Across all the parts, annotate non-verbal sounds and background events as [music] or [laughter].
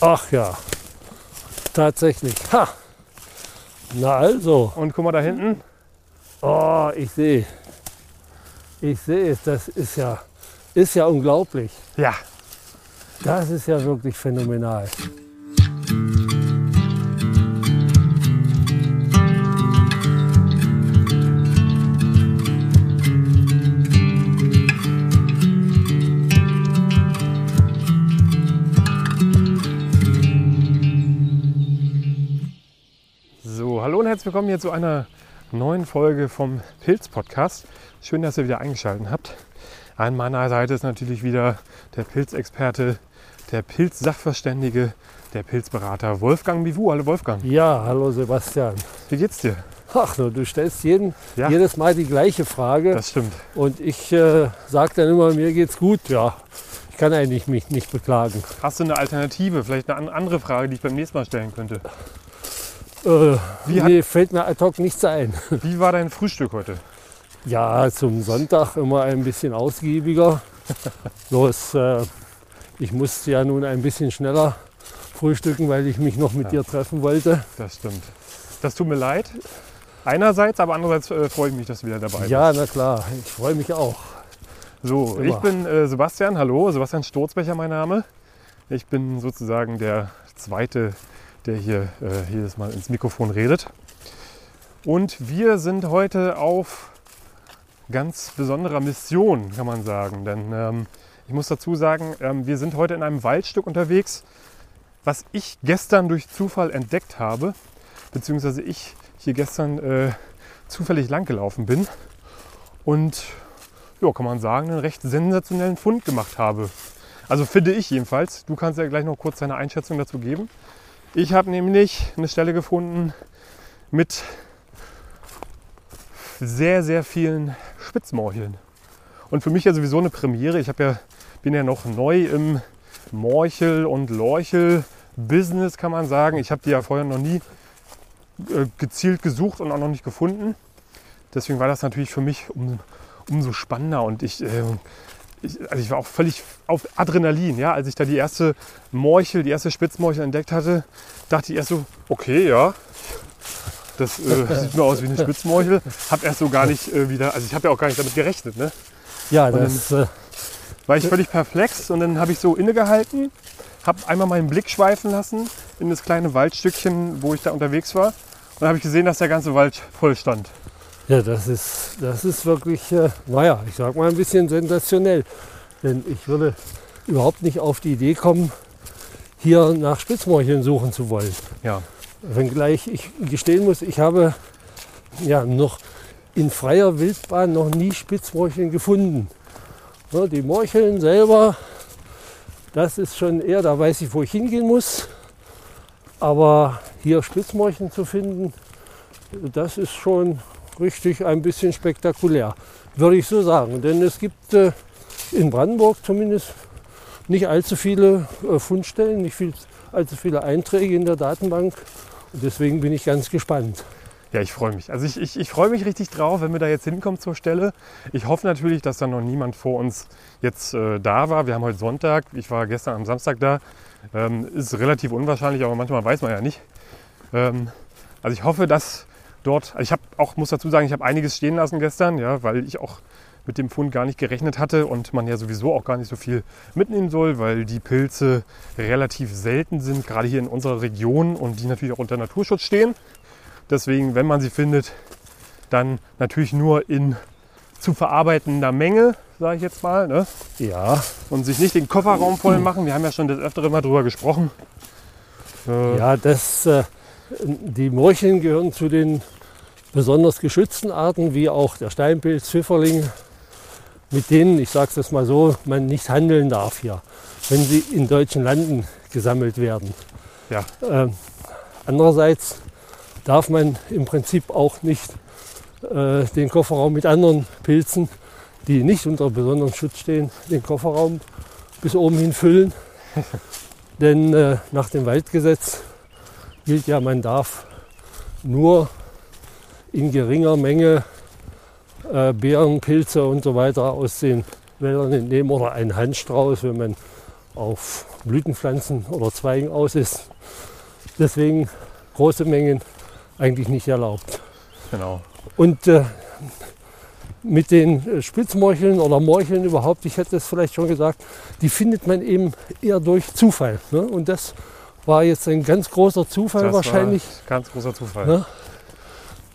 Ach ja, tatsächlich. Ha! Na also. Und guck mal da hinten. Oh, ich sehe. Ich sehe es. Das ist ja, ist ja unglaublich. Ja. Das ist ja wirklich phänomenal. Willkommen hier zu einer neuen Folge vom Pilz-Podcast. Schön, dass ihr wieder eingeschaltet habt. An meiner Seite ist natürlich wieder der Pilzexperte, der Pilz-Sachverständige, der Pilzberater Wolfgang Bivu. Hallo Wolfgang, Ja, hallo Sebastian. wie geht's dir? Ach, nur, du stellst jeden, Ja. jedes Mal die gleiche Frage. Das stimmt. Und ich äh, sage dann immer, mir geht's gut. Ja, ich kann eigentlich mich nicht beklagen. Hast du eine Alternative, vielleicht eine an- andere Frage, die ich beim nächsten Mal stellen könnte? Äh, Wie hat- nee, fällt mir ad hoc nichts ein. [laughs] Wie war dein Frühstück heute? Ja, zum Sonntag immer ein bisschen ausgiebiger. [laughs] Bloß, äh, ich musste ja nun ein bisschen schneller frühstücken, weil ich mich noch mit dir treffen wollte. Das stimmt. Das tut mir leid. Einerseits, aber andererseits äh, freue ich mich, dass du wieder dabei bist. Ja, na klar, ich freue mich auch. So, Immer. ich bin äh, Sebastian, hallo, Sebastian Sturzbecher mein Name. Ich bin sozusagen der Zweite, der hier äh, jedes Mal ins Mikrofon redet. Und wir sind heute auf ganz besonderer Mission, kann man sagen. Denn ähm, ich muss dazu sagen, ähm, wir sind heute in einem Waldstück unterwegs, was ich gestern durch Zufall entdeckt habe, beziehungsweise ich hier gestern äh, zufällig langgelaufen bin. Und ja, kann man sagen, einen recht sensationellen Fund gemacht habe. Also finde ich jedenfalls. Du kannst ja gleich noch kurz deine Einschätzung dazu geben. Ich habe nämlich eine Stelle gefunden mit sehr, sehr vielen Spitzmorcheln. Und für mich ja sowieso eine Premiere. Ich ja, bin ja noch neu im Morchel- und Lorchel-Business, kann man sagen. Ich habe die ja vorher noch nie äh, gezielt gesucht und auch noch nicht gefunden. Deswegen war das natürlich für mich um, umso spannender und ich, äh, ich, also ich war auch völlig auf Adrenalin, ja, als ich da die erste Morchel, die erste Spitzmorchel entdeckt hatte, dachte ich erst so, okay, ja, das äh, [laughs] sieht mir aus wie eine Spitzmorchel. Hab erst so gar nicht äh, wieder, also ich habe ja auch gar nicht damit gerechnet, ne? Ja, Und das, äh, War ich völlig perplex und dann habe ich so innegehalten, habe einmal meinen Blick schweifen lassen in das kleine Waldstückchen, wo ich da unterwegs war. Und dann habe ich gesehen, dass der ganze Wald voll stand. Ja, das ist, das ist wirklich, äh, naja, ich sag mal ein bisschen sensationell. Denn ich würde überhaupt nicht auf die Idee kommen, hier nach Spitzmorcheln suchen zu wollen. Ja, Wenngleich ich gestehen muss, ich habe ja noch in freier Wildbahn noch nie Spitzmorcheln gefunden. Ja, die Morcheln selber, das ist schon eher, da weiß ich, wo ich hingehen muss. Aber hier Spitzmorcheln zu finden, das ist schon richtig ein bisschen spektakulär, würde ich so sagen. Denn es gibt äh, in Brandenburg zumindest nicht allzu viele äh, Fundstellen, nicht viel, allzu viele Einträge in der Datenbank. Und deswegen bin ich ganz gespannt. Ja, ich freue mich. Also ich, ich, ich freue mich richtig drauf, wenn wir da jetzt hinkommen zur Stelle. Ich hoffe natürlich, dass da noch niemand vor uns jetzt äh, da war. Wir haben heute Sonntag. Ich war gestern am Samstag da. Ähm, ist relativ unwahrscheinlich, aber manchmal weiß man ja nicht. Ähm, also ich hoffe, dass dort. Also ich habe auch, muss dazu sagen, ich habe einiges stehen lassen gestern, ja, weil ich auch mit dem Fund gar nicht gerechnet hatte und man ja sowieso auch gar nicht so viel mitnehmen soll, weil die Pilze relativ selten sind, gerade hier in unserer Region und die natürlich auch unter Naturschutz stehen. Deswegen, wenn man sie findet, dann natürlich nur in zu verarbeitender Menge, sage ich jetzt mal. Ne? Ja, Und sich nicht den Kofferraum voll machen. Wir haben ja schon des Öfteren mal drüber gesprochen. Äh, ja das, äh, die Morcheln gehören zu den besonders geschützten Arten, wie auch der Steinpilz, Pfifferling, mit denen, ich sage es jetzt mal so, man nicht handeln darf hier, wenn sie in deutschen Landen gesammelt werden. Ja. Ähm, andererseits darf man im Prinzip auch nicht äh, den Kofferraum mit anderen Pilzen, die nicht unter besonderem Schutz stehen, den Kofferraum bis oben hin füllen. [laughs] Denn äh, nach dem Waldgesetz gilt ja, man darf nur in geringer Menge äh, Beeren, Pilze und so weiter aus den Wäldern entnehmen oder einen Handstrauß, wenn man auf Blütenpflanzen oder Zweigen aus ist. Deswegen große Mengen eigentlich nicht erlaubt. Genau. Und äh, mit den äh, Spitzmorcheln oder Morcheln überhaupt, ich hätte es vielleicht schon gesagt, die findet man eben eher durch Zufall. Ne? Und das war jetzt ein ganz großer Zufall Das wahrscheinlich, ganz großer Zufall. Ne?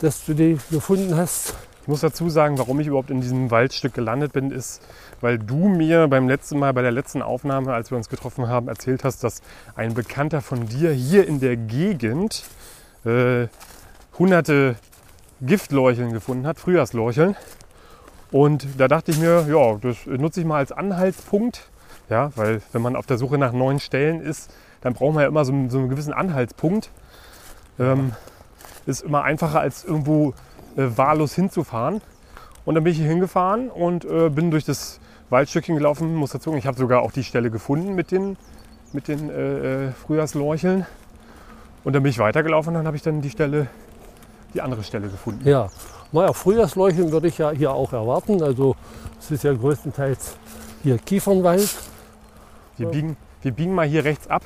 Dass du die gefunden hast. Ich muss dazu sagen, warum ich überhaupt in diesem Waldstück gelandet bin, ist, weil du mir beim letzten Mal, bei der letzten Aufnahme, als wir uns getroffen haben, erzählt hast, dass ein Bekannter von dir hier in der Gegend äh, hunderte Giftlorcheln gefunden hat, Frühjahrslorcheln. Und da dachte ich mir, ja, das nutze ich mal als Anhaltspunkt. Ja, weil wenn man auf der Suche nach neuen Stellen ist, dann braucht man ja immer so, einen- so einen gewissen Anhaltspunkt. Ähm, ist immer einfacher als irgendwo äh, wahllos hinzufahren. Und dann bin ich hier hingefahren und äh, bin durch das Waldstückchen gelaufen. Muss dazu ich habe sogar auch die Stelle gefunden mit den, mit den äh, äh, Frühjahrslorcheln. Und dann bin ich weitergelaufen und dann habe ich dann die Stelle, die andere Stelle gefunden. Ja, naja, Frühjahrsleuchten würde ich ja hier auch erwarten. Also es ist ja größtenteils hier Kiefernwald. Wir, biegen, wir biegen mal hier rechts ab.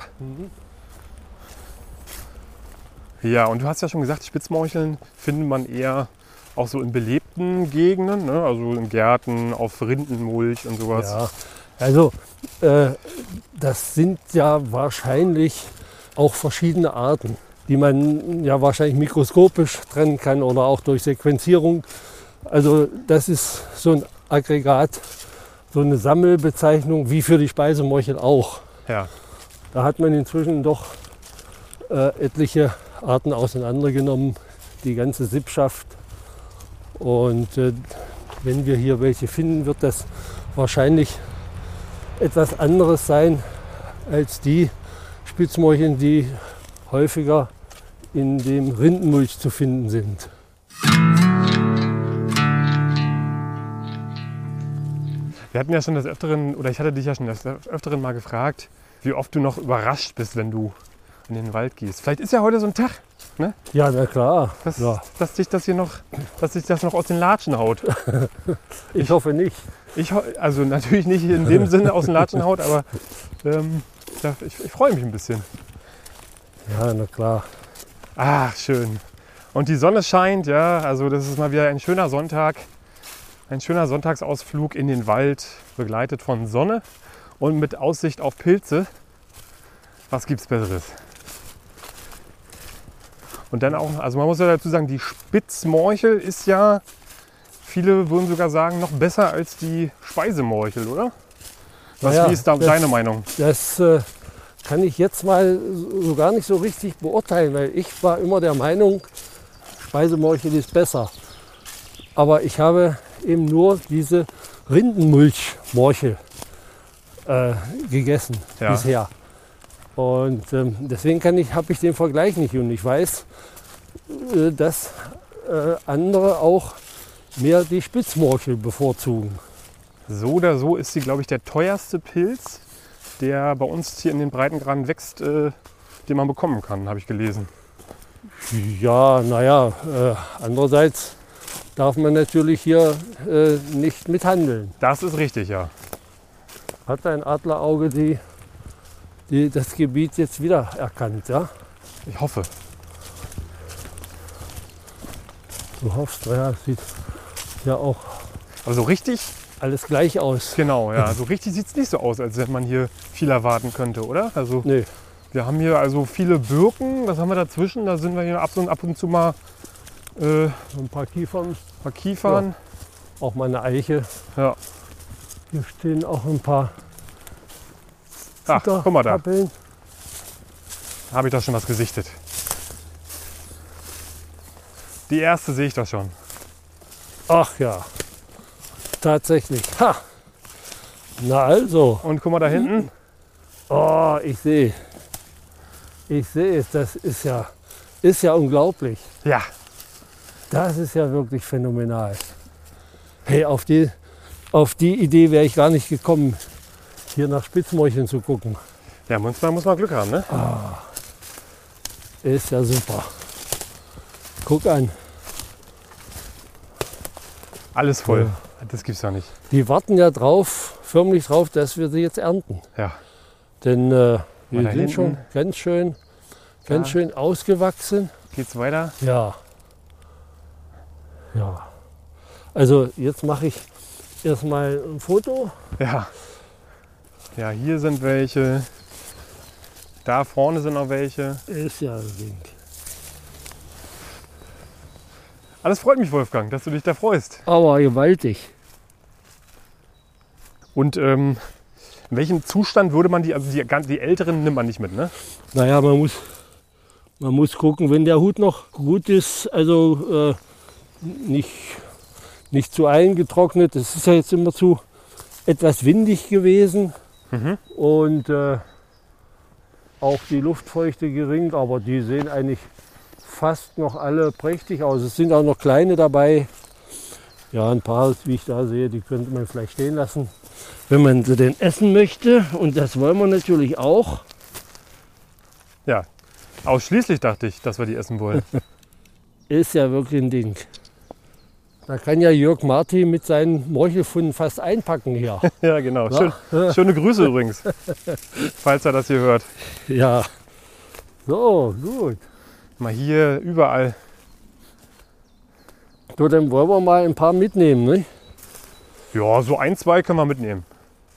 Ja, und du hast ja schon gesagt, Spitzmorcheln findet man eher auch so in belebten Gegenden, ne? also in Gärten, auf Rindenmulch und sowas. Ja, also äh, das sind ja wahrscheinlich auch verschiedene Arten, die man ja wahrscheinlich mikroskopisch trennen kann oder auch durch Sequenzierung. Also das ist so ein Aggregat, so eine Sammelbezeichnung wie für die Speisemorchel auch. Ja. Da hat man inzwischen doch äh, etliche Arten auseinandergenommen, die ganze Sippschaft. Und äh, wenn wir hier welche finden, wird das wahrscheinlich etwas anderes sein als die Spitzmorcheln, die häufiger in dem Rindenmulch zu finden sind. Wir hatten ja schon des Öfteren, oder ich hatte dich ja schon des Öfteren mal gefragt, wie oft du noch überrascht bist, wenn du in den Wald gehst. Vielleicht ist ja heute so ein Tag, Ja, na klar. dass, Ja, dass dich das hier noch, dass dich das noch aus den Latschen haut. [laughs] ich hoffe nicht. Ich, also natürlich nicht in dem Sinne aus den Latschen haut, aber ähm, ich, ich freue mich ein bisschen. Ja, na klar. Ach, schön. Und die Sonne scheint, ja, also das ist mal wieder ein schöner Sonntag. Ein schöner Sonntagsausflug in den Wald, begleitet von Sonne und mit Aussicht auf Pilze. Was gibt's Besseres? Und dann auch, also man muss ja dazu sagen, die Spitzmorchel ist ja, viele würden sogar sagen, noch besser als die Speisemorchel, oder? Was, Naja, wie ist da das- deine Meinung? Das äh, kann ich jetzt mal so gar nicht so richtig beurteilen, weil ich war immer der Meinung, Speisemorchel ist besser. Aber ich habe eben nur diese Rindenmulchmorchel äh, gegessen Ja. bisher. Und ähm, deswegen kann ich, habe ich den Vergleich nicht. Und ich weiß, äh, dass äh, andere auch mehr die Spitzmorchel bevorzugen. So oder so ist sie, glaube ich, der teuerste Pilz, der bei uns hier in den Breitengraden wächst, äh, den man bekommen kann, habe ich gelesen. Ja, naja, äh, andererseits darf man natürlich hier äh, nicht mithandeln. Das ist richtig, ja. Hat ein Adlerauge die, die, das Gebiet jetzt wieder erkannt, ja? Ich hoffe. Du hoffst, ja, sieht ja auch Aber so richtig, alles gleich aus. genau, ja. [laughs] So richtig sieht es nicht so aus, als wenn man hier viel erwarten könnte, oder? Also Nee, wir haben hier also viele Birken, was haben wir dazwischen? Da sind wir hier ab und, ab und zu mal äh, ein paar Kiefern, mal Kiefern. auch mal eine Eiche. Ja. Hier stehen auch ein paar Ach, guck mal da, Pappeln. habe ich doch schon was gesichtet. Die erste sehe ich doch schon. Ach ja, tatsächlich. Ha! Na also, Und guck mal da hinten. oh, ich sehe. Ich sehe es, das ist ja, ist ja unglaublich. Ja, Das ist ja wirklich phänomenal. Hey, auf die, auf die Idee wäre ich gar nicht gekommen, hier nach Spitzmorcheln zu gucken. ja manchmal muss man Glück haben, ne? Ist ja super. Guck an, Alles voll. Das gibt's doch nicht. die warten ja drauf, förmlich drauf, dass wir sie jetzt ernten. Ja. Denn äh, wir sind hinten? schon ganz schön, ganz Da. schön ausgewachsen. Geht's weiter? Ja. Ja. Also jetzt mache ich erstmal ein Foto. Ja. Ja, hier sind welche. Da vorne sind noch welche. Ist ja ein Ding. Alles freut mich, Wolfgang, dass du dich da freust. Aber gewaltig. Und ähm, in welchem Zustand würde man die, also die, die älteren nimmt man nicht mit, ne? Naja, man muss, man muss gucken, wenn der Hut noch gut ist, also äh, nicht, nicht zu eingetrocknet. Es ist ja jetzt immer zu etwas windig gewesen Mhm. und äh, auch die Luftfeuchte gering, aber die sehen eigentlich fast noch alle prächtig aus. Es sind auch noch kleine dabei. Ja, ein paar, wie ich da sehe, die könnte man vielleicht stehen lassen, wenn man sie denn essen möchte. Und das wollen wir natürlich auch. Ja. Ausschließlich dachte ich, dass wir die essen wollen. [laughs] Ist ja wirklich ein Ding. Da kann ja Jörg Marti mit seinen Morchelfunden fast einpacken hier. [laughs] ja, genau. Schön, schöne Grüße übrigens, [laughs] falls er das hier hört. Ja. So, gut. Mal hier überall. So, dann wollen wir mal ein paar mitnehmen. Ne? Ja, so ein, zwei können wir mitnehmen.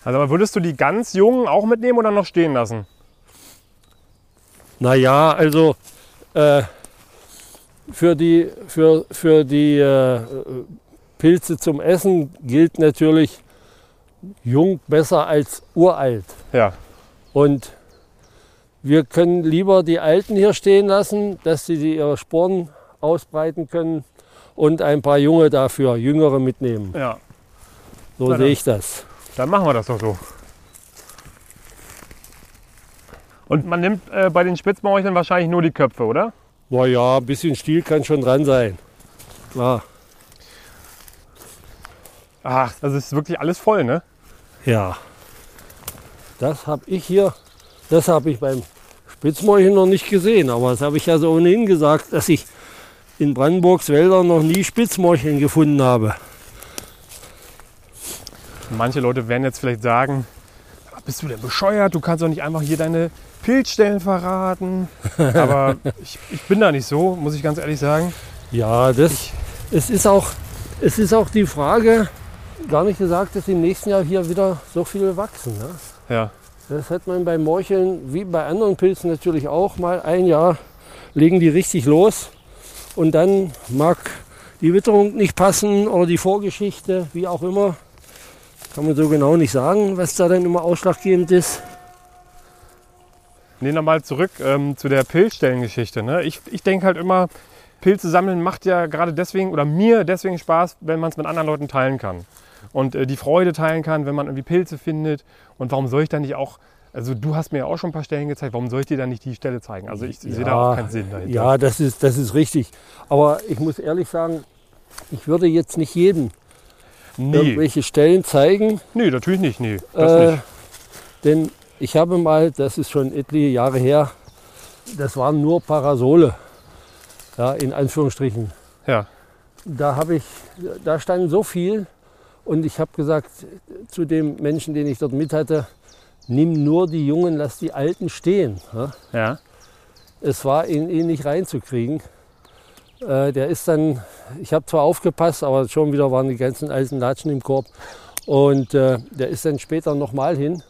Also würdest du die ganz jungen auch mitnehmen oder noch stehen lassen? Naja, also äh, für die, für, für die äh, Pilze zum Essen gilt natürlich jung besser als uralt. Ja. Und wir können lieber die Alten hier stehen lassen, dass sie ihre Sporen ausbreiten können und ein paar Junge dafür, Jüngere mitnehmen. Ja. So sehe ich das. Dann machen wir das doch so. Und man nimmt äh, bei den Spitzmorcheln wahrscheinlich nur die Köpfe, oder? Na ja, ein bisschen Stiel kann schon dran sein. Klar. Ach, das ist wirklich alles voll, ne? Ja. Das habe ich hier, das habe ich beim Spitzmorcheln noch nicht gesehen. Aber das habe ich ja so ohnehin gesagt, dass ich in Brandenburgs Wäldern noch nie Spitzmorcheln gefunden habe. Manche Leute werden jetzt vielleicht sagen, "Aber bist du denn bescheuert? Du kannst doch nicht einfach hier deine Pilzstellen verraten. Aber [laughs] ich, ich bin da nicht so, muss ich ganz ehrlich sagen. Ja, das, es, ist auch, es ist auch die Frage, gar nicht gesagt, dass im nächsten Jahr hier wieder so viele wachsen. Ne? Ja. Das hat man bei Morcheln, wie bei anderen Pilzen natürlich auch, mal ein Jahr legen die richtig los und dann mag die Witterung nicht passen oder die Vorgeschichte, wie auch immer. Kann man so genau nicht sagen, was da dann immer ausschlaggebend ist. Nee, nochmal zurück ähm, zu der Pilzstellengeschichte. Ne? Ich, ich denke halt immer, Pilze sammeln macht ja gerade deswegen oder mir deswegen Spaß, wenn man es mit anderen Leuten teilen kann. Und äh, die Freude teilen kann, wenn man irgendwie Pilze findet. Und warum soll ich dann nicht auch, also du hast mir ja auch schon ein paar Stellen gezeigt, warum soll ich dir dann nicht die Stelle zeigen? Also ich sehe da auch keinen Sinn dahinter. Ja, das ist, das ist richtig. Aber ich muss ehrlich sagen, ich würde jetzt nicht jedem nee, irgendwelche Stellen zeigen. nee, natürlich nicht. Nee, das Äh, nicht. denn ich habe mal, das ist schon etliche Jahre her, das waren nur Parasole, ja, in Anführungsstrichen. Ja, Da habe ich, da stand so viel und ich habe gesagt zu dem Menschen, den ich dort mit hatte, nimm nur die Jungen, lass die Alten stehen. Ja. ja. Es war in ihn nicht reinzukriegen. Äh, der ist dann, ich habe zwar aufgepasst, aber schon wieder waren die ganzen alten Latschen im Korb. Und äh, der ist dann später nochmal hin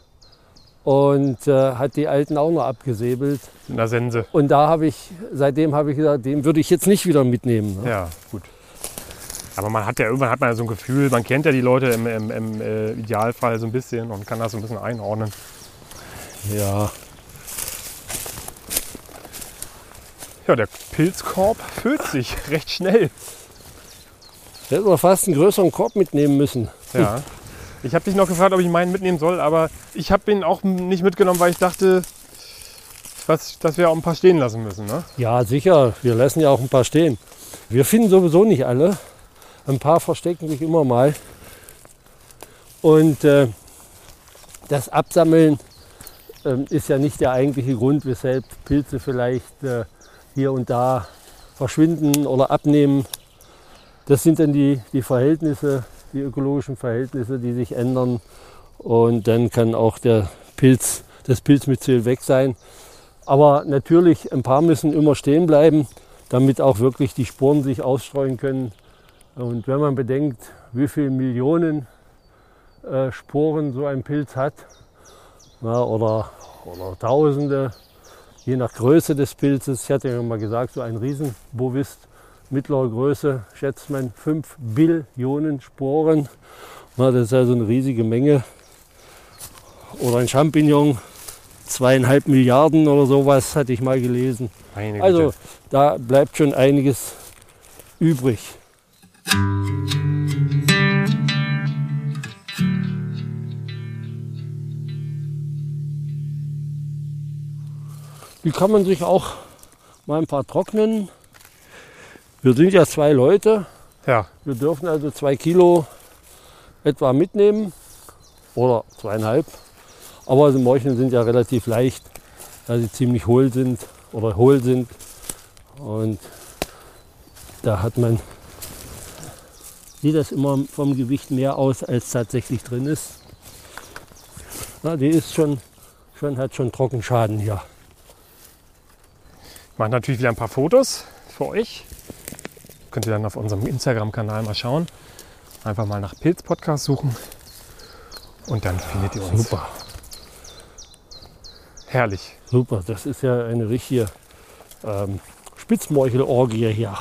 und äh, hat die alten auch noch abgesäbelt. In der Sense. Und da habe ich, seitdem habe ich gesagt, den würde ich jetzt nicht wieder mitnehmen. Ne? Ja, gut. Aber man hat ja irgendwann hat man ja so ein Gefühl, man kennt ja die Leute im, im, im äh, Idealfall so ein bisschen und kann das so ein bisschen einordnen. Ja. Ja, der Pilzkorb füllt sich recht schnell. Hätten wir fast einen größeren Korb mitnehmen müssen. Ja. Ich habe dich noch gefragt, ob ich meinen mitnehmen soll, aber ich habe ihn auch nicht mitgenommen, weil ich dachte, dass, dass wir auch ein paar stehen lassen müssen. Ne? Ja, sicher. Wir lassen ja auch ein paar stehen. Wir finden sowieso nicht alle. Ein paar verstecken sich immer mal. Und äh, das Absammeln ähm, ist ja nicht der eigentliche Grund, weshalb Pilze vielleicht äh, hier und da verschwinden oder abnehmen. Das sind dann die, die Verhältnisse, die ökologischen Verhältnisse, die sich ändern. Und dann kann auch der Pilz, das Pilzmyzel weg sein. Aber natürlich, ein paar müssen immer stehen bleiben, damit auch wirklich die Sporen sich ausstreuen können. Und wenn man bedenkt, wie viele Millionen äh, Sporen so ein Pilz hat, na, oder, oder Tausende, je nach Größe des Pilzes. Ich hatte ja mal gesagt, so ein Riesenbovist mittlerer Größe schätzt man 5 Billionen Sporen. Na, das ist also eine riesige Menge. Oder ein Champignon, zweieinhalb Milliarden oder sowas, hatte ich mal gelesen. Also da bleibt schon einiges übrig. Die kann man sich auch mal ein paar trocknen. Wir sind ja zwei Leute. ja, Wir dürfen also zwei Kilo etwa mitnehmen oder zweieinhalb. Aber die Morcheln sind ja relativ leicht, da sie ziemlich hohl sind oder hohl sind. Und da hat man, sieht das immer vom Gewicht mehr aus, als tatsächlich drin ist. Na, die ist schon, schon, hat schon Trockenschaden hier. Ich mache natürlich wieder ein paar Fotos für euch. Könnt ihr dann auf unserem Instagram-Kanal mal schauen. Einfach mal nach Pilz-Podcast suchen. Und dann findet ihr uns. Super, Herrlich. super. Das ist ja eine richtige ähm, Spitzmorchelorgie hier.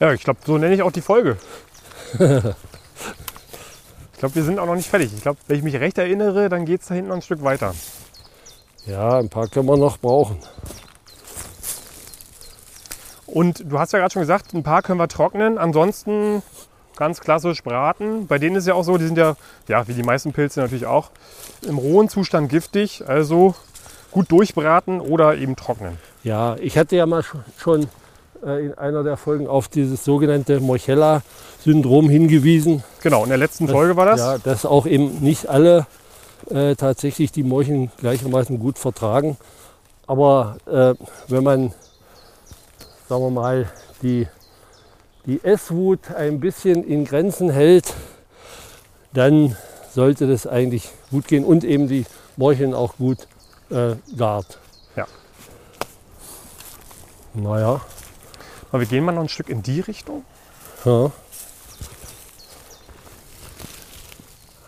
Ja, ich glaube, so nenne ich auch die Folge. [laughs] ich glaube, wir sind auch noch nicht fertig. Ich glaube, wenn ich mich recht erinnere, dann geht es da hinten noch ein Stück weiter. Ja, ein paar können wir noch brauchen. Und du hast ja gerade schon gesagt, ein paar können wir trocknen. Ansonsten ganz klassisch braten. Bei denen ist ja auch so, die sind ja, ja, wie die meisten Pilze natürlich auch, im rohen Zustand giftig. Also gut durchbraten oder eben trocknen. Ja, ich hatte ja mal schon- äh, in einer der Folgen auf dieses sogenannte Mochella-Syndrom hingewiesen. Genau, in der letzten Folge war das. Ja, dass auch eben nicht alle äh, tatsächlich die Morcheln gleichermaßen gut vertragen. Aber äh, wenn man, sagen wir mal, die, die Esswut ein bisschen in Grenzen hält, dann sollte das eigentlich gut gehen und eben die Morcheln auch gut äh, gart. Ja. Naja, Aber wir gehen mal noch ein Stück in die Richtung. ja.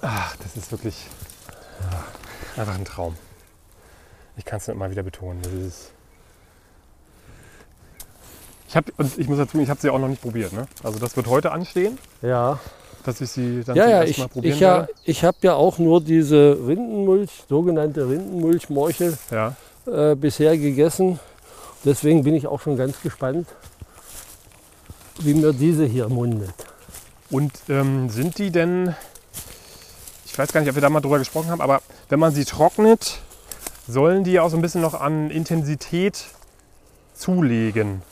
Ach, das ist wirklich einfach ein Traum. Ich kann es nicht mal wieder betonen. Das ist ich habe und ich muss dazu, ich habe sie auch noch nicht probiert. Ne? Also das wird heute anstehen, ja. dass ich sie dann Ja, zum ja, ersten ich, Mal probieren ich, ja, werde. ich habe ja auch nur diese Rindenmulch, sogenannte Rindenmulchmorchel, Ja. äh, bisher gegessen. Deswegen bin ich auch schon ganz gespannt, wie mir diese hier mundet. Und ähm, sind die denn, ich weiß gar nicht, ob wir da mal drüber gesprochen haben, aber wenn man sie trocknet, sollen die auch so ein bisschen noch an Intensität zulegen?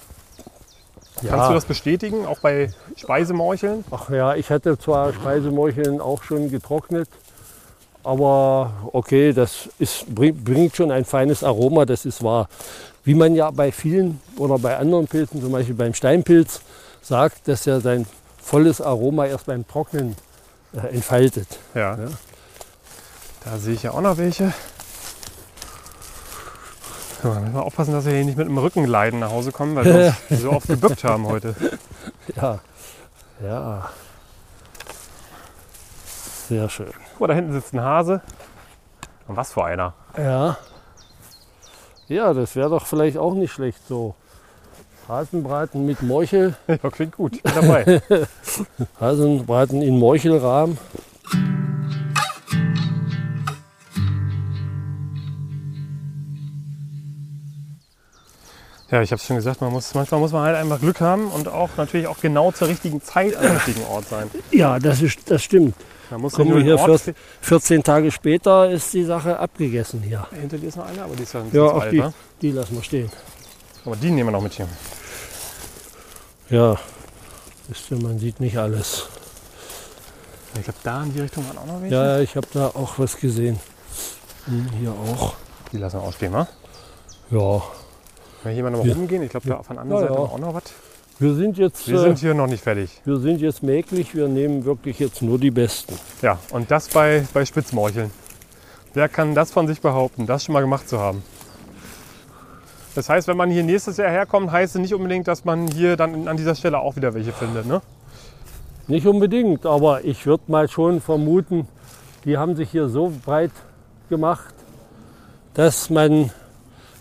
Kannst du das bestätigen, auch bei Speisemorcheln? Ach ja, ich hatte zwar Speisemorcheln auch schon getrocknet, aber okay, das ist, bringt, bringt schon ein feines Aroma, das ist wahr. Wie man ja bei vielen oder bei anderen Pilzen, zum Beispiel beim Steinpilz, sagt, dass er sein volles Aroma erst beim Trocknen äh, entfaltet. Ja. Ja. Da sehe ich ja auch noch welche. So, dann müssen wir aufpassen, dass wir hier nicht mit einem Rückenleiden nach Hause kommen, weil wir uns [laughs] so oft gebückt haben heute. Ja, ja. Sehr schön. Guck mal, da hinten sitzt ein Hase. Und was für einer. Ja. Ja, das wäre doch vielleicht auch nicht schlecht so. Hasenbraten mit Morchel, [laughs] Ja, klingt gut. Bin dabei. [laughs] Hasenbraten in Morchelrahmen. Ja, ich habe es schon gesagt, man muss, manchmal muss man halt einfach Glück haben und auch natürlich auch genau zur richtigen Zeit am richtigen Ort sein. Ja, das, ist, das stimmt. Man muss Kommen nicht wir hier den Ort 14, 14 Tage später ist die Sache abgegessen hier. Hinter dir ist noch einer, aber die ist ja bisschen Ja, auch alt, die, ne? die lassen wir stehen. Aber die nehmen wir noch mit hier. Ja, wisst ihr, man sieht nicht alles. Ich glaube, da in die Richtung waren auch noch welche. Ja, ich habe da auch was gesehen. Hm, Hier auch. Die lassen wir ausstehen, wa? Ja, Wenn hier mal noch mal Ja. rumgehen, ich glaube, da auf der anderen Seite ja. auch noch was. wir sind jetzt, Wir äh, sind hier noch nicht fertig. wir sind jetzt mäglich. Wir nehmen wirklich jetzt nur die besten. Ja, und das bei, bei Spitzmorcheln. Wer kann das von sich behaupten, das schon mal gemacht zu haben? Das heißt, wenn man hier nächstes Jahr herkommt, heißt es nicht unbedingt, dass man hier dann an dieser Stelle auch wieder welche findet. Ne? Nicht unbedingt, aber ich würde mal schon vermuten, die haben sich hier so breit gemacht, dass man,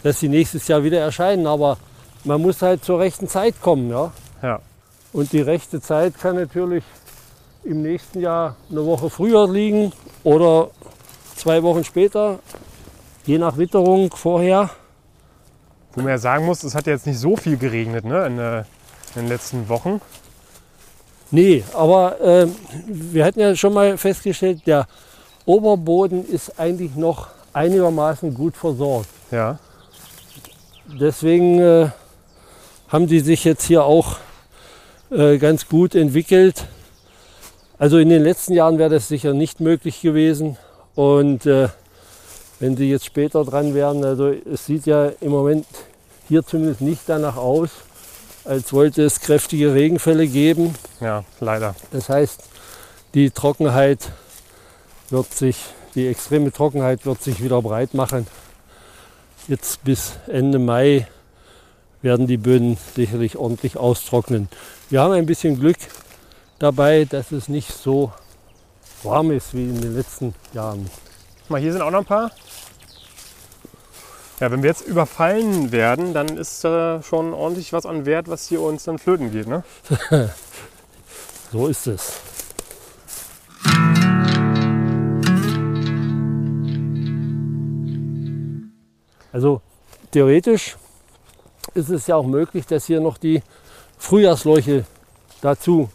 dass sie nächstes Jahr wieder erscheinen. Aber man muss halt zur rechten Zeit kommen, ja. Ja. Und die rechte Zeit kann natürlich im nächsten Jahr eine Woche früher liegen oder zwei Wochen später, je nach Witterung vorher. Wo man ja sagen muss, es hat jetzt nicht so viel geregnet ne, in, äh, in den letzten Wochen. Nee, aber äh, wir hatten ja schon mal festgestellt, der Oberboden ist eigentlich noch einigermaßen gut versorgt. Ja. Deswegen äh, haben die sich jetzt hier auch äh, ganz gut entwickelt. Also in den letzten Jahren wäre das sicher nicht möglich gewesen. Und äh, wenn sie jetzt später dran wären, also es sieht ja im Moment hier zumindest nicht danach aus, als wollte es kräftige Regenfälle geben. Ja, leider. Das heißt, die Trockenheit wird sich, die extreme Trockenheit wird sich wieder breit machen. Jetzt bis Ende Mai werden die Böden sicherlich ordentlich austrocknen. Wir haben ein bisschen Glück dabei, dass es nicht so warm ist wie in den letzten Jahren. Mal, hier sind auch noch ein paar. Ja, wenn wir jetzt überfallen werden, dann ist äh, schon ordentlich was an Wert, was hier uns dann flöten geht. Ne? [laughs] So ist es. Also theoretisch ist es ja auch möglich, dass hier noch die Frühjahrsleuche dazu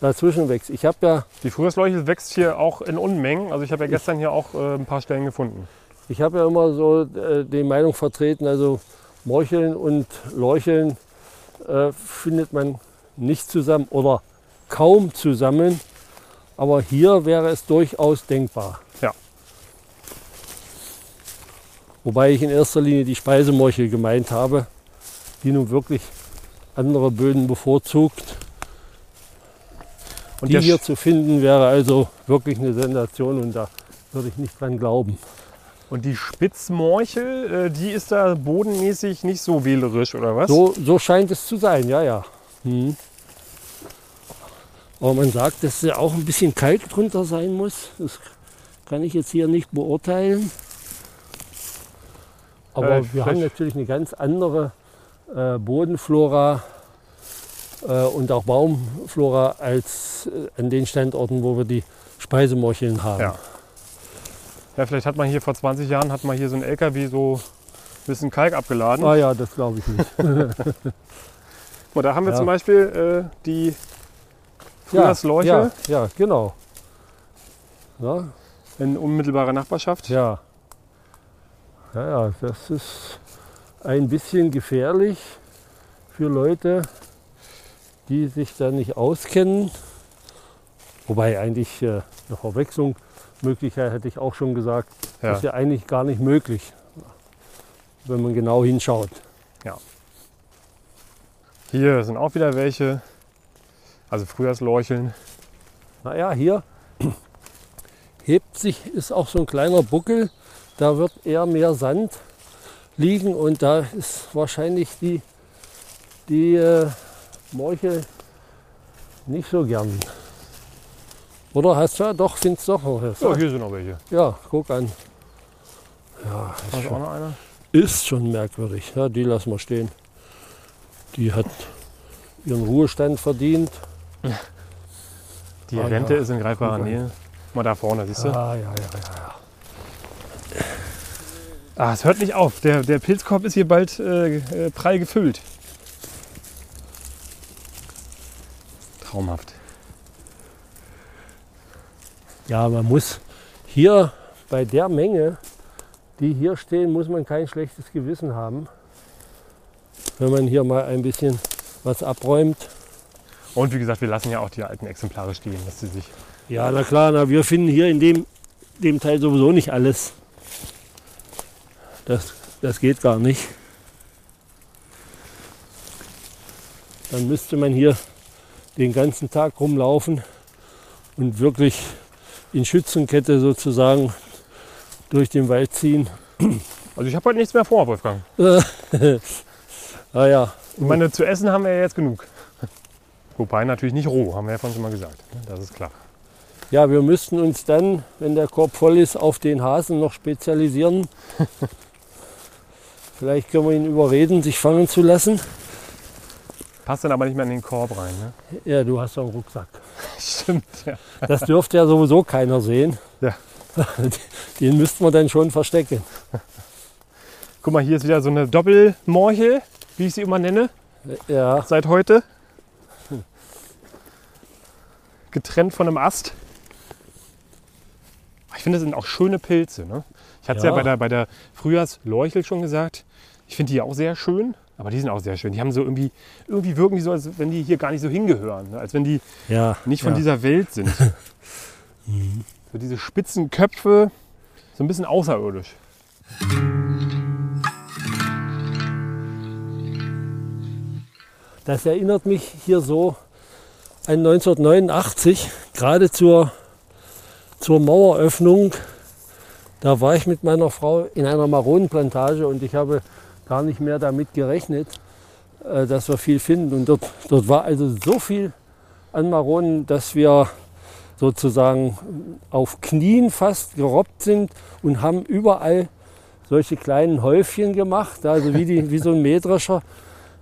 dazwischen wächst. Ich habe ja, Die Frühjahrsleuche wächst hier auch in Unmengen. Also ich habe ja gestern hier auch äh, ein paar Stellen gefunden. ich habe ja immer so äh, die Meinung vertreten, also Morcheln und Leucheln äh, findet man nicht zusammen oder kaum zusammen. Aber hier wäre es durchaus denkbar. Ja. Wobei ich in erster Linie die Speisemorchel gemeint habe, die nun wirklich andere Böden bevorzugt. Und die hier zu finden wäre also wirklich eine Sensation und da würde ich nicht dran glauben. Und die Spitzmorchel, äh, die ist da bodenmäßig nicht so wählerisch, oder was? So, so scheint es zu sein, ja, ja. Hm. Aber man sagt, dass ja auch ein bisschen Kalk drunter sein muss. Das kann ich jetzt hier nicht beurteilen. Aber Äh, wir haben natürlich eine ganz andere äh, Bodenflora äh, und auch Baumflora als äh, an den Standorten, wo wir die Speisemorcheln haben. Ja. Ja, vielleicht hat man hier vor 20 Jahren hat man hier so ein LKW so ein bisschen Kalk abgeladen. Ah ja, das glaube ich nicht. [laughs] Und da haben wir Ja. zum Beispiel äh, die ja, Frühjahrsleuche ja, ja, genau. Ja, in unmittelbarer Nachbarschaft. Ja. Ja, ja, das ist ein bisschen gefährlich für Leute, die sich da nicht auskennen. Wobei eigentlich äh, eine Verwechslungsmöglichkeit hätte ich auch schon gesagt, Ja. ist ja eigentlich gar nicht möglich, wenn man genau hinschaut. Hier sind auch wieder welche. Also Frühjahrsleucheln. Naja, hier [clears throat] hebt sich, ist auch so ein kleiner Buckel, da wird eher mehr Sand liegen und da ist wahrscheinlich die, die äh, Morche nicht so gern. Oder hast du ja doch, findest du doch noch. was. Ja, hier sind noch welche. Ja, guck an. Ja, ist schon, ist schon merkwürdig. Ja, die lassen wir stehen. Die hat ihren Ruhestand verdient. Die Ah, Rente ja. ist in greifbarer. Nähe. Mal da vorne, siehst du? Ah, ja, ja, ja. Ah, es hört nicht auf. Der, der Pilzkorb ist hier bald äh, äh, prall gefüllt. Traumhaft. Ja, man muss hier bei der Menge, die hier stehen, muss man kein schlechtes Gewissen haben. Wenn man hier mal ein bisschen was abräumt. Und wie gesagt, wir lassen ja auch die alten Exemplare stehen, dass sie sich. Ja, na klar, na, wir finden hier in dem, dem Teil sowieso nicht alles. Das, das geht gar nicht. Dann müsste man hier den ganzen Tag rumlaufen und wirklich in Schützenkette sozusagen durch den Wald ziehen. Also ich habe heute nichts mehr vor, Wolfgang. [laughs] Naja, Ich meine, zu essen haben wir ja jetzt genug. Wobei natürlich nicht roh, haben wir ja vorhin schon mal gesagt. Das ist klar. ja, wir müssten uns dann, wenn der Korb voll ist, auf den Hasen noch spezialisieren. [laughs] Vielleicht können wir ihn überreden, sich fangen zu lassen. Passt dann aber nicht mehr in den Korb rein. Ne? Ja, du hast doch einen Rucksack. [laughs] Stimmt, ja. Das dürfte ja sowieso keiner sehen. Ja. [laughs] Den müssten wir dann schon verstecken. Guck mal, hier ist wieder so eine Doppelmorchel, wie ich sie immer nenne, Ja, seit heute. Getrennt von einem Ast. Ich finde, das sind auch schöne Pilze. Ne? Ich hatte es ja. Ja. bei der, bei der Frühjahrsleuchel schon gesagt. Ich finde die auch sehr schön, aber die sind auch sehr schön. Die haben so irgendwie, irgendwie wirken die so, als wenn die hier gar nicht so hingehören. Ne? Als wenn die ja. nicht von ja. dieser Welt sind. [laughs] so diese spitzen Köpfe, so ein bisschen außerirdisch. Das erinnert mich hier so an 1989, gerade zur, zur Maueröffnung. Da war ich mit meiner Frau in einer Maronenplantage und ich habe gar nicht mehr damit gerechnet, äh, dass wir viel finden. Und dort, dort war also so viel an Maronen, dass wir sozusagen auf Knien fast gerobbt sind und haben überall solche kleinen Häufchen gemacht, also wie, die, wie so ein Mähdrescher,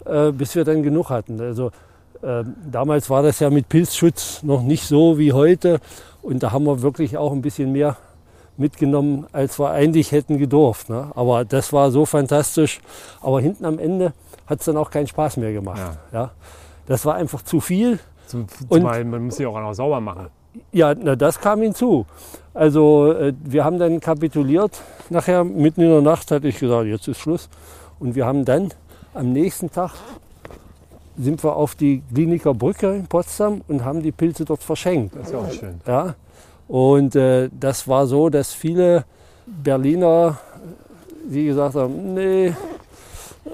äh, bis wir dann genug hatten. Also äh, damals war das ja mit Pilzschutz noch nicht so wie heute und da haben wir wirklich auch ein bisschen mehr mitgenommen, als wir eigentlich hätten gedurft. Ne? Aber das war so fantastisch. Aber hinten am Ende hat es dann auch keinen Spaß mehr gemacht. Ja. Das war einfach zu viel. Zum, Und- man muss sie auch noch sauber machen. Ja, na, das kam hinzu. Also äh, wir haben dann kapituliert. Nachher mitten in der Nacht hatte ich gesagt, jetzt ist Schluss. Und wir haben dann am nächsten Tag sind wir auf die Kliniker Brücke in Potsdam und haben die Pilze dort verschenkt. Das ist ja auch schön. Ja? Und äh, das war so, dass viele Berliner, die gesagt haben, nee,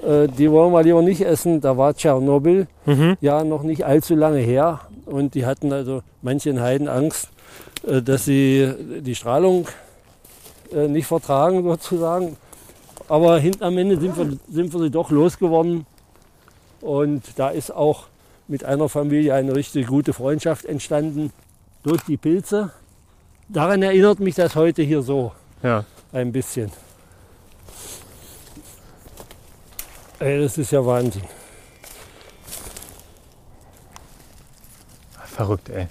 äh, die wollen wir lieber nicht essen. Da war Tschernobyl Mhm. ja noch nicht allzu lange her. Und die hatten also manche in Heiden Angst, äh, dass sie die Strahlung äh, nicht vertragen sozusagen. Aber hinten am Ende sind wir, sind wir sie doch losgeworden. Und da ist auch mit einer Familie eine richtig gute Freundschaft entstanden durch die Pilze. Daran erinnert mich das heute hier so Ja. ein bisschen. Ey, das ist ja Wahnsinn. Verrückt, ey.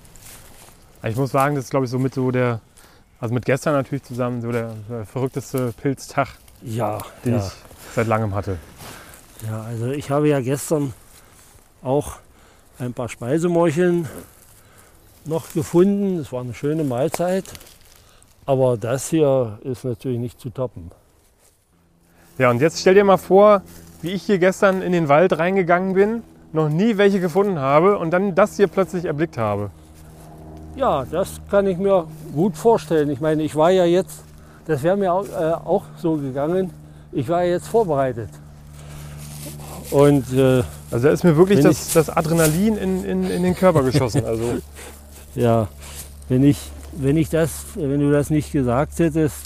Ich muss sagen, das ist, glaube ich, so mit so der, also mit gestern natürlich zusammen, so der, der verrückteste Pilztag, Ja, den ja. ich seit langem hatte. Ja, also ich habe ja gestern auch ein paar Speisemorcheln noch gefunden. Es war eine schöne Mahlzeit. Aber das hier ist natürlich nicht zu toppen. Ja, und jetzt stell dir mal vor, wie ich hier gestern in den Wald reingegangen bin, noch nie welche gefunden habe und dann das hier plötzlich erblickt habe. Ja, das kann ich mir gut vorstellen. Ich meine, ich war ja jetzt, das wäre mir auch, äh, auch so gegangen, ich war ja jetzt vorbereitet. Und äh, Also da ist mir wirklich das, das Adrenalin in, in, in den Körper geschossen. Also [laughs] Ja, wenn ich, wenn ich das, wenn du das nicht gesagt hättest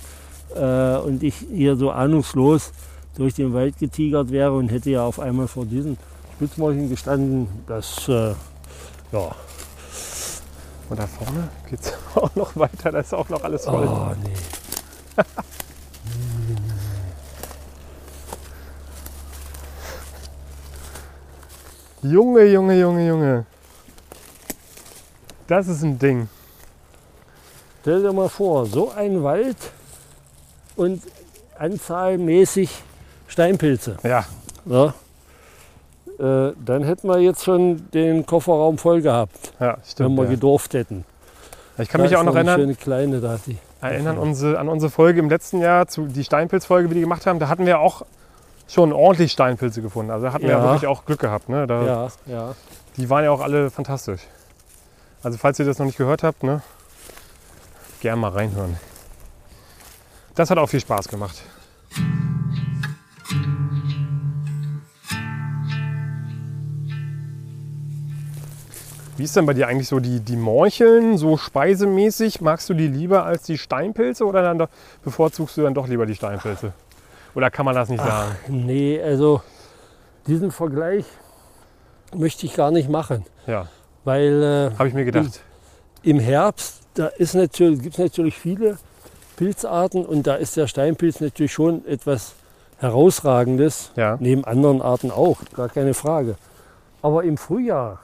äh, und ich hier so ahnungslos durch den Wald getigert wäre und hätte ja auf einmal vor diesen Spitzmorchen gestanden, das, äh, ja, Und da vorne geht es [laughs] auch noch weiter, da ist auch noch alles voll. oh nee. Junge, Junge, Junge, Junge. Das ist ein Ding. Stell dir mal vor, so ein Wald und anzahlmäßig Steinpilze. Ja, Ja? Äh, dann hätten wir jetzt schon den Kofferraum voll gehabt, ja wenn stimmt. wir Ja. gedurft hätten. Ich kann mich auch noch eine erinnern, schöne kleine da, die. erinnern unsere, an unsere Folge im letzten Jahr, zu, die Steinpilzfolge, die wir gemacht haben. Da hatten wir auch schon ordentlich Steinpilze gefunden. Also da hatten wir ja Ja. wirklich auch Glück gehabt. Ne? Da, Ja, ja. Die waren ja auch alle fantastisch. Also falls ihr das noch nicht gehört habt, ne, gern mal reinhören. Das hat auch viel Spaß gemacht. Wie ist denn bei dir eigentlich so die, die Morcheln, so speisemäßig? Magst du die lieber als die Steinpilze oder dann doch, bevorzugst du dann doch lieber die Steinpilze? Oder kann man das nicht sagen? Nee, also diesen Vergleich möchte ich gar nicht machen, Ja, weil äh, habe ich mir gedacht. im Herbst, da ist natürlich, gibt es natürlich viele Pilzarten und da ist der Steinpilz natürlich schon etwas Herausragendes, Ja, neben anderen Arten auch, gar keine Frage. Aber im Frühjahr,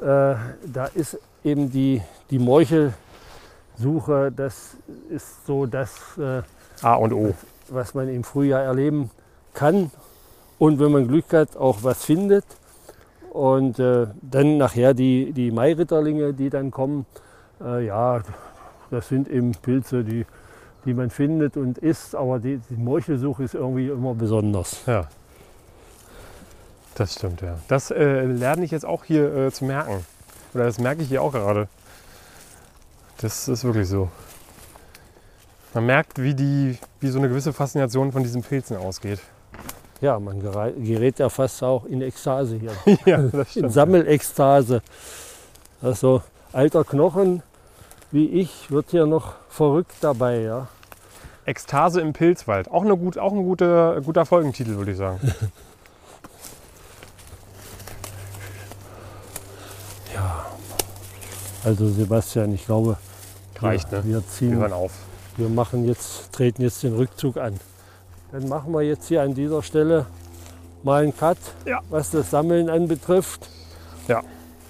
äh, da ist eben die, die Morchelsuche, das ist so das, äh, A und O. was man im Frühjahr erleben kann und wenn man Glück hat, auch was findet. Und äh, dann nachher die, die Mairitterlinge, die dann kommen, äh, ja, das sind eben Pilze, die, die man findet und isst, aber die, die Morchelsuche ist irgendwie immer besonders. Ja. Das stimmt, ja. Das äh, lerne ich jetzt auch hier äh, zu merken. Oder das merke ich hier auch gerade. Das ist wirklich so. Man merkt, wie, die, wie so eine gewisse Faszination von diesen Pilzen ausgeht. Ja, man gerät ja fast auch in Ekstase hier, [laughs] ja, das in. Sammelekstase. Also alter Knochen wie ich wird hier noch verrückt dabei, ja. Ekstase im Pilzwald. Auch, eine gut, auch ein guter, guter Folgentitel, würde ich sagen. [laughs] Ja. Also Sebastian, ich glaube, Reicht, wir, ne? wir Wir ziehen, hören auf. wir machen jetzt, treten jetzt den Rückzug an. Dann machen wir jetzt hier an dieser Stelle mal einen Cut, Ja. was das Sammeln anbetrifft.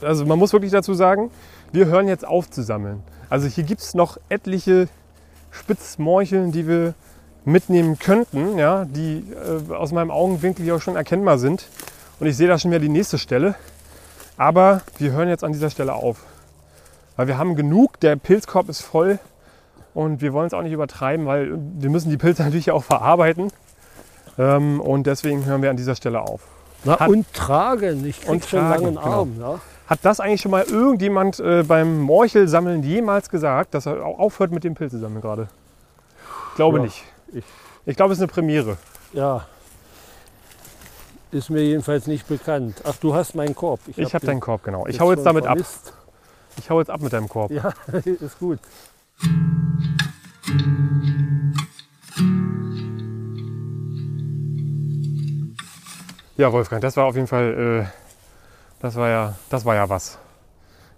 Also man muss wirklich dazu sagen, wir hören jetzt auf zu sammeln. Also hier gibt es noch etliche Spitzmorcheln, die wir mitnehmen könnten, ja, die äh, aus meinem Augenwinkel hier auch schon erkennbar sind. Und ich sehe da schon wieder die nächste Stelle. Aber wir hören jetzt an dieser Stelle auf. Weil wir haben genug, der Pilzkorb ist voll und wir wollen es auch nicht übertreiben, weil wir müssen die Pilze [laughs] natürlich auch verarbeiten. Ähm, und deswegen hören wir an dieser Stelle auf. Na, Hat- und tragen, ich krieg Und schon tragen, langen genau. Arm. Ja. Hat das eigentlich schon mal irgendjemand äh, beim Morchelsammeln jemals gesagt, dass er au- aufhört mit dem Pilzesammeln gerade? Ich glaube Ja, nicht. ich- Ich glaube, es ist eine Premiere. ja. Ist mir jedenfalls nicht bekannt. Ach, du hast meinen Korb. Ich hab habe den deinen Korb, genau. Ich hau jetzt damit ab. vermisst. Ich hau jetzt ab mit deinem Korb. Ja, [laughs] ist gut. Ja, Wolfgang, das war auf jeden Fall, äh, das war ja, das war ja was.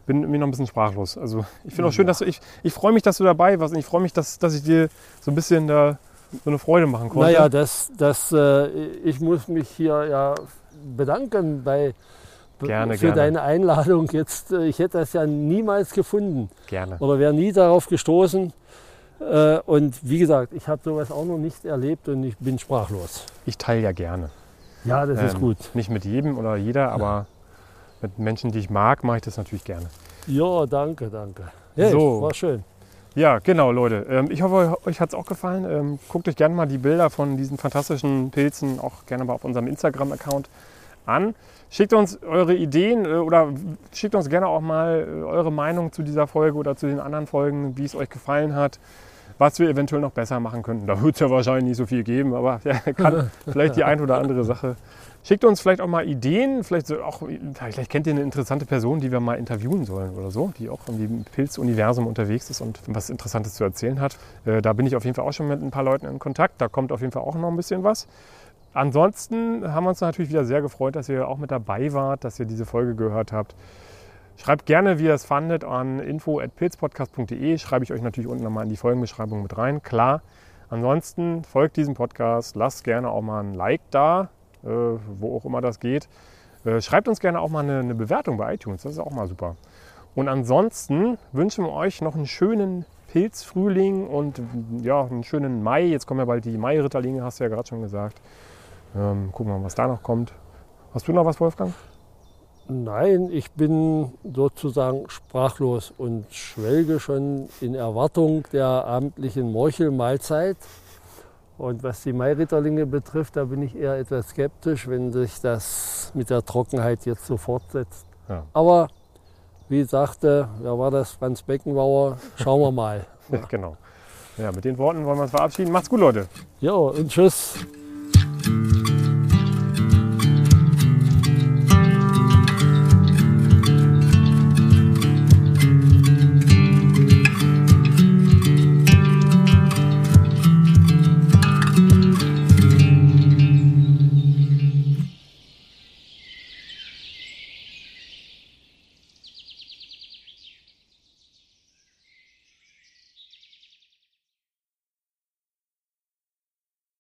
Bin mir noch ein bisschen sprachlos. Also ich finde auch schön, dass du, ich, ich freue mich, dass du dabei warst und ich freue mich, dass, dass ich dir so ein bisschen da so eine Freude machen konnte. Naja, das, das, äh, ich muss mich hier ja bedanken bei, Gerne, für gerne. deine Einladung. Jetzt, äh, ich hätte das ja niemals gefunden Gerne. oder wäre nie darauf gestoßen. Äh, und wie gesagt, ich habe sowas auch noch nicht erlebt und ich bin sprachlos. Ich teile ja gerne. Ja, das ist Ähm, gut. Nicht mit jedem oder jeder, aber mit Menschen, die ich mag, mache ich das natürlich gerne. Ja, danke, danke. Ja, So. war schön. Ja, genau, Leute. Ähm, ich hoffe, euch hat es auch gefallen. Ähm, guckt euch gerne mal die Bilder von diesen fantastischen Pilzen auch gerne mal auf unserem Instagram-Account an. Schickt uns eure Ideen äh, oder schickt uns gerne auch mal äh, eure Meinung zu dieser Folge oder zu den anderen Folgen, wie es euch gefallen hat, was wir eventuell noch besser machen könnten. Da wird es ja wahrscheinlich nicht so viel geben, aber [laughs] ja, kann [laughs] vielleicht die ein oder andere Sache. Schickt uns vielleicht auch mal Ideen, vielleicht, auch, vielleicht kennt ihr eine interessante Person, die wir mal interviewen sollen oder so, die auch im Pilzuniversum unterwegs ist und was Interessantes zu erzählen hat. Äh, da bin ich auf jeden Fall auch schon mit ein paar Leuten in Kontakt. Da kommt auf jeden Fall auch noch ein bisschen was. Ansonsten haben wir uns natürlich wieder sehr gefreut, dass ihr auch mit dabei wart, dass ihr diese Folge gehört habt. Schreibt gerne, wie ihr es fandet, an info.pilzpodcast.de. Schreibe ich euch natürlich unten nochmal in die Folgenbeschreibung mit rein. Klar. Ansonsten folgt diesem Podcast, lasst gerne auch mal ein Like da, äh, wo auch immer das geht. Äh, schreibt uns gerne auch mal eine, eine Bewertung bei iTunes, das ist auch mal super. Und ansonsten wünschen wir euch noch einen schönen Pilzfrühling und ja, einen schönen Mai. Jetzt kommen ja bald die Mai-Ritterlinge, hast du ja gerade schon gesagt. Ähm, gucken wir mal, was da noch kommt. Hast du noch was, Wolfgang? Nein, ich bin sozusagen sprachlos und schwelge schon in Erwartung der abendlichen Morchelmahlzeit. Und was die Mairitterlinge betrifft, da bin ich eher etwas skeptisch, wenn sich das mit der Trockenheit jetzt so fortsetzt. Ja. Aber wie sagte, wer war das? Franz Beckenbauer, schauen wir mal. [laughs] genau. Ja, mit den Worten wollen wir uns verabschieden. Macht's gut, Leute. Jo, und tschüss.